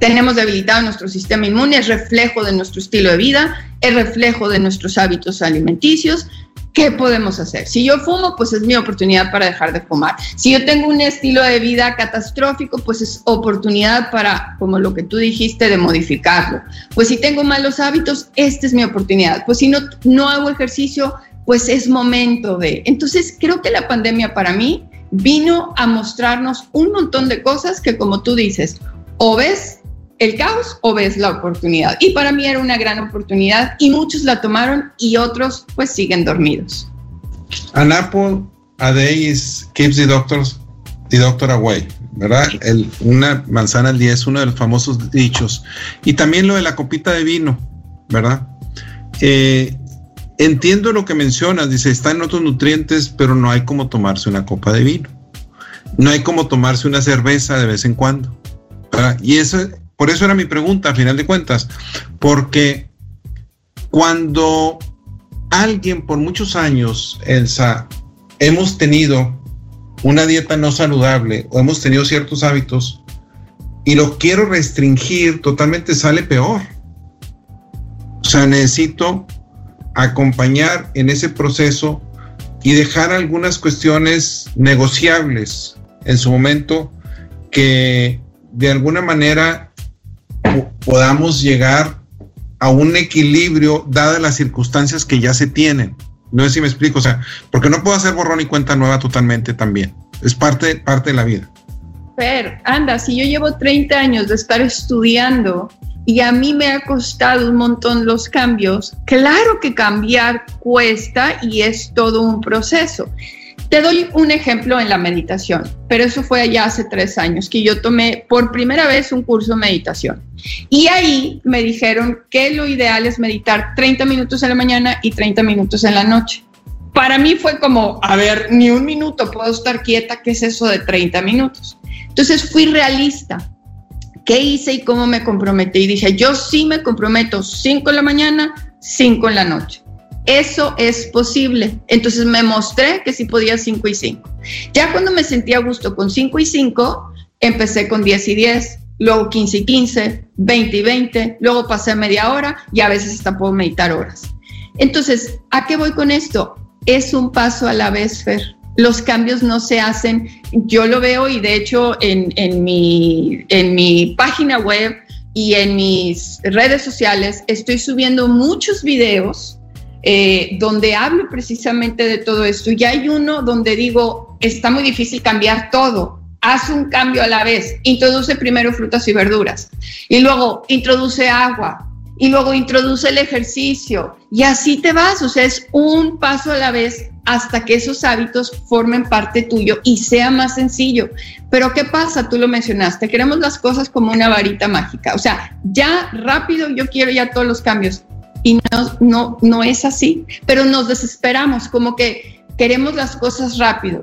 tenemos debilitado nuestro sistema inmune, es reflejo de nuestro estilo de vida, es reflejo de nuestros hábitos alimenticios. ¿Qué podemos hacer? Si yo fumo, pues es mi oportunidad para dejar de fumar. Si yo tengo un estilo de vida catastrófico, pues es oportunidad para, como lo que tú dijiste, de modificarlo. Pues si tengo malos hábitos, esta es mi oportunidad. Pues si no, no hago ejercicio, pues es momento de... Entonces, creo que la pandemia para mí vino a mostrarnos un montón de cosas que, como tú dices, o ves el caos o ves la oportunidad. Y para mí era una gran oportunidad y muchos la tomaron y otros pues siguen dormidos. An apple a day keeps the doctors the doctor away, ¿verdad? El, una manzana al día es uno de los famosos dichos. Y también lo de la copita de vino, ¿verdad? Eh, entiendo lo que mencionas, dice, está en otros nutrientes, pero no hay como tomarse una copa de vino. No hay como tomarse una cerveza de vez en cuando. Y eso por eso era mi pregunta, a final de cuentas, porque cuando alguien por muchos años, Elsa, hemos tenido una dieta no saludable o hemos tenido ciertos hábitos y lo quiero restringir, totalmente sale peor. O sea, necesito acompañar en ese proceso y dejar algunas cuestiones negociables en su momento que de alguna manera podamos llegar a un equilibrio dadas las circunstancias que ya se tienen. No sé si me explico, o sea, porque no puedo hacer borrón y cuenta nueva totalmente también. Es parte, parte de la vida. Fer, anda, si yo llevo 30 años de estar estudiando y a mí me ha costado un montón los cambios, claro que cambiar cuesta y es todo un proceso. Te doy un ejemplo en la meditación, pero eso fue allá hace tres años que yo tomé por primera vez un curso de meditación. Y ahí me dijeron que lo ideal es meditar 30 minutos en la mañana y 30 minutos en la noche. Para mí fue como, a ver, ni un minuto puedo estar quieta, ¿qué es eso de 30 minutos? Entonces fui realista. ¿Qué hice y cómo me comprometí? Y dije, yo sí me comprometo 5 en la mañana, 5 en la noche. Eso es posible. Entonces me mostré que sí podía 5 y 5. Ya cuando me sentía a gusto con 5 y 5, empecé con 10 y 10, luego 15 y 15, 20 y 20, luego pasé media hora y a veces hasta puedo meditar horas. Entonces, ¿a qué voy con esto? Es un paso a la vez, Fer. Los cambios no se hacen. Yo lo veo y de hecho en, en, mi, en mi página web y en mis redes sociales estoy subiendo muchos videos eh, donde hablo precisamente de todo esto. Y hay uno donde digo, está muy difícil cambiar todo. Haz un cambio a la vez. Introduce primero frutas y verduras. Y luego introduce agua. Y luego introduce el ejercicio. Y así te vas. O sea, es un paso a la vez hasta que esos hábitos formen parte tuyo y sea más sencillo. Pero ¿qué pasa? Tú lo mencionaste, queremos las cosas como una varita mágica. O sea, ya rápido yo quiero ya todos los cambios y no, no, no es así, pero nos desesperamos, como que queremos las cosas rápido.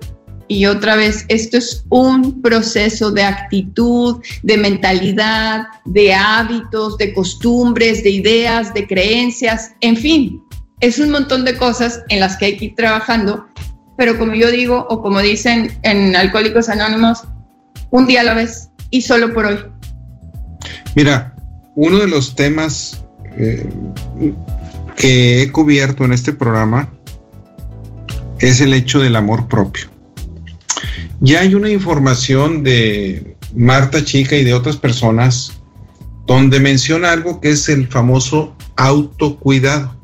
Y otra vez, esto es un proceso de actitud, de mentalidad, de hábitos, de costumbres, de ideas, de creencias, en fin, es un montón de cosas en las que hay que ir trabajando, pero como yo digo, o como dicen en Alcohólicos Anónimos, un día a la vez y solo por hoy. Mira, uno de los temas eh, que he cubierto en este programa es el hecho del amor propio. Ya hay una información de Marta Chica y de otras personas donde menciona algo que es el famoso autocuidado.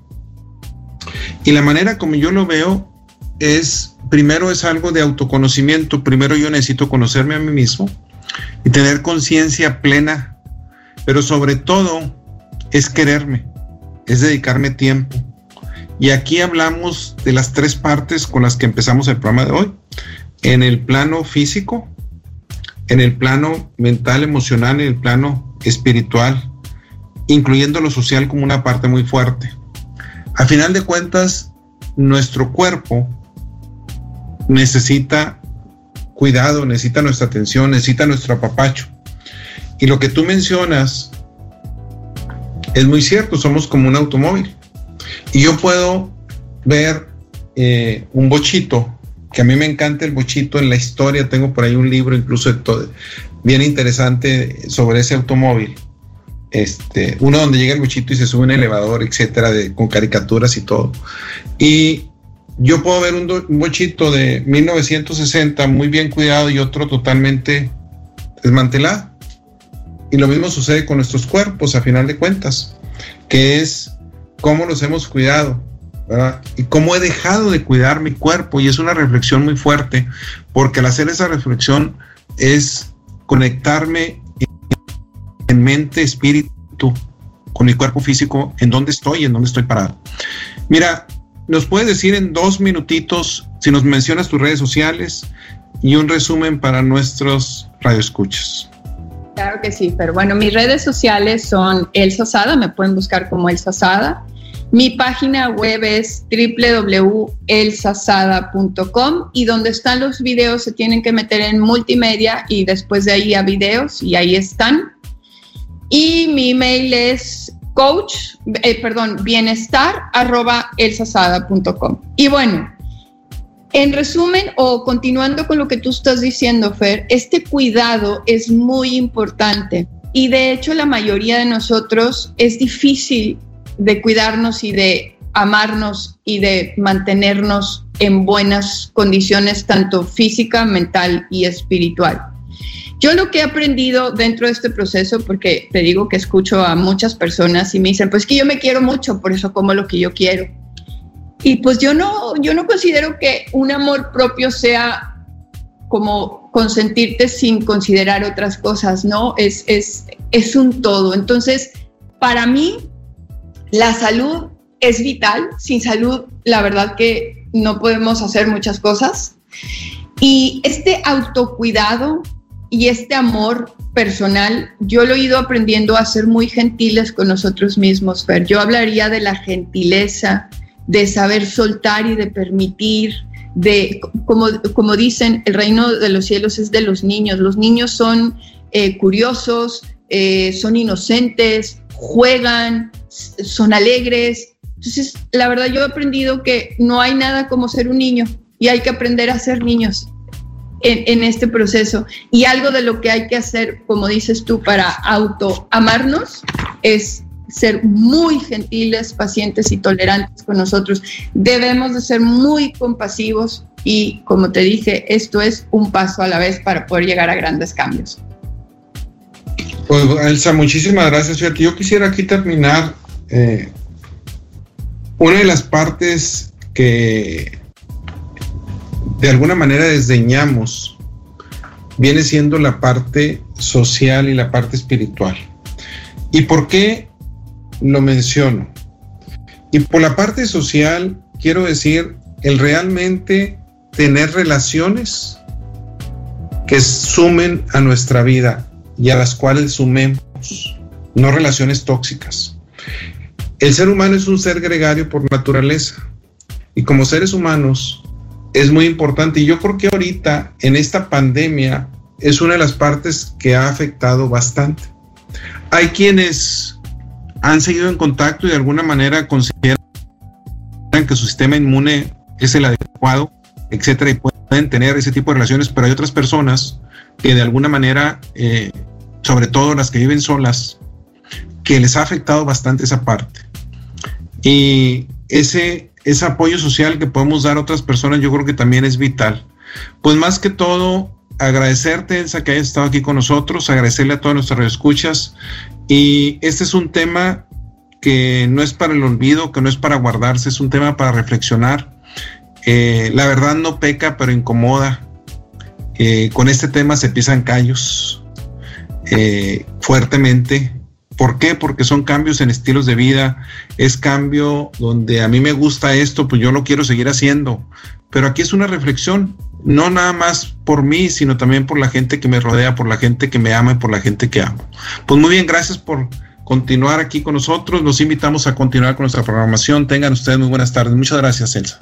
Y la manera como yo lo veo es, primero es algo de autoconocimiento, primero yo necesito conocerme a mí mismo y tener conciencia plena, pero sobre todo es quererme, es dedicarme tiempo. Y aquí hablamos de las tres partes con las que empezamos el programa de hoy. En el plano físico, en el plano mental, emocional, en el plano espiritual, incluyendo lo social como una parte muy fuerte. A final de cuentas, nuestro cuerpo necesita cuidado, necesita nuestra atención, necesita nuestro apapacho. Y lo que tú mencionas es muy cierto, somos como un automóvil. Y yo puedo ver eh, un bochito, que a mí me encanta el bochito en la historia, tengo por ahí un libro incluso de todo, bien interesante sobre ese automóvil. Este, uno donde llega el bochito y se sube un elevador, etcétera, de, con caricaturas y todo. Y yo puedo ver un, un bochito de 1960 muy bien cuidado y otro totalmente desmantelado. Y lo mismo sucede con nuestros cuerpos, a final de cuentas, que es cómo los hemos cuidado. Y cómo he dejado de cuidar mi cuerpo. Y es una reflexión muy fuerte, porque al hacer esa reflexión es conectarme en mente, espíritu, con mi cuerpo físico, en dónde estoy, en dónde estoy parado. Mira, nos puedes decir en dos minutitos si nos mencionas tus redes sociales y un resumen para nuestros radioescuchas. Claro que sí, pero bueno, mis redes sociales son Elsa Sada, me pueden buscar como Elsa Sada. Mi página web es www.elsasada.com y donde están los videos se tienen que meter en multimedia y después de ahí a videos y ahí están. Y mi email es coach, eh, perdón, bienestar arroba. Y bueno, en resumen, o continuando con lo que tú estás diciendo, Fer, este cuidado es muy importante y de hecho la mayoría de nosotros es difícil de cuidarnos y de amarnos y de mantenernos en buenas condiciones, tanto física, mental y espiritual. Yo lo que he aprendido dentro de este proceso, porque te digo que escucho a muchas personas y me dicen, pues que yo me quiero mucho, por eso como lo que yo quiero. Y pues yo no, yo no considero que un amor propio sea como consentirte sin considerar otras cosas, ¿no? Es, es, es un todo. Entonces, para mí, la salud es vital. Sin salud, la verdad que no podemos hacer muchas cosas. Y este autocuidado y este amor personal, yo lo he ido aprendiendo a ser muy gentiles con nosotros mismos, Fer. Yo hablaría de la gentileza, de saber soltar y de permitir, de, como, como dicen, el reino de los cielos es de los niños. Los niños son eh, curiosos, eh, son inocentes, juegan, son alegres. Entonces, la verdad yo he aprendido que no hay nada como ser un niño y hay que aprender a ser niños en, este proceso. Y algo de lo que hay que hacer, como dices tú, para auto amarnos es ser muy gentiles, pacientes y tolerantes con nosotros. Debemos de ser muy compasivos y, como te dije, esto es un paso a la vez para poder llegar a grandes cambios. Pues Elsa, muchísimas gracias. yo quisiera aquí terminar eh, una de las partes que de alguna manera desdeñamos viene siendo la parte social y la parte espiritual. ¿Y por qué lo menciono? Y por la parte social quiero decir el realmente tener relaciones que sumen a nuestra vida y a las cuales sumemos, no relaciones tóxicas. El ser humano es un ser gregario por naturaleza y como seres humanos es muy importante y yo creo que ahorita en esta pandemia es una de las partes que ha afectado bastante. Hay quienes han seguido en contacto y de alguna manera consideran que su sistema inmune es el adecuado, etcétera, y pueden tener ese tipo de relaciones, pero hay otras personas que de alguna manera, eh, sobre todo las que viven solas, que les ha afectado bastante esa parte. Y ese, ese apoyo social que podemos dar a otras personas, yo creo que también es vital. Pues más que todo, agradecerte, Elsa, que hayas estado aquí con nosotros, agradecerle a todas nuestras escuchas. Y este es un tema que no es para el olvido, que no es para guardarse, es un tema para reflexionar. Eh, la verdad no peca, pero incomoda. Eh, con este tema se pisan callos eh, fuertemente. ¿Por qué? Porque son cambios en estilos de vida, es cambio donde a mí me gusta esto, pues yo lo quiero seguir haciendo. Pero aquí es una reflexión, no nada más por mí, sino también por la gente que me rodea, por la gente que me ama y por la gente que amo. Pues muy bien, gracias por continuar aquí con nosotros. Los invitamos a continuar con nuestra programación. Tengan ustedes muy buenas tardes. Muchas gracias, Elsa.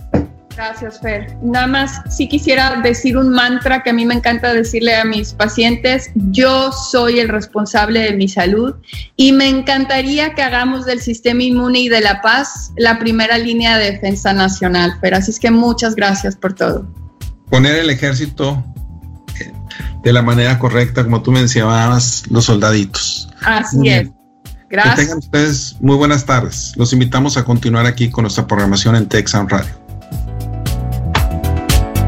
Gracias, Fer. Nada más, sí quisiera decir un mantra que a mí me encanta decirle a mis pacientes, yo soy el responsable de mi salud y me encantaría que hagamos del sistema inmune y de la paz la primera línea de defensa nacional, Fer. Así es que muchas gracias por todo. Poner el ejército eh, de la manera correcta, como tú mencionabas, los soldaditos. Así es. Gracias. Que tengan ustedes muy buenas tardes. Los invitamos a continuar aquí con nuestra programación en Texan Radio.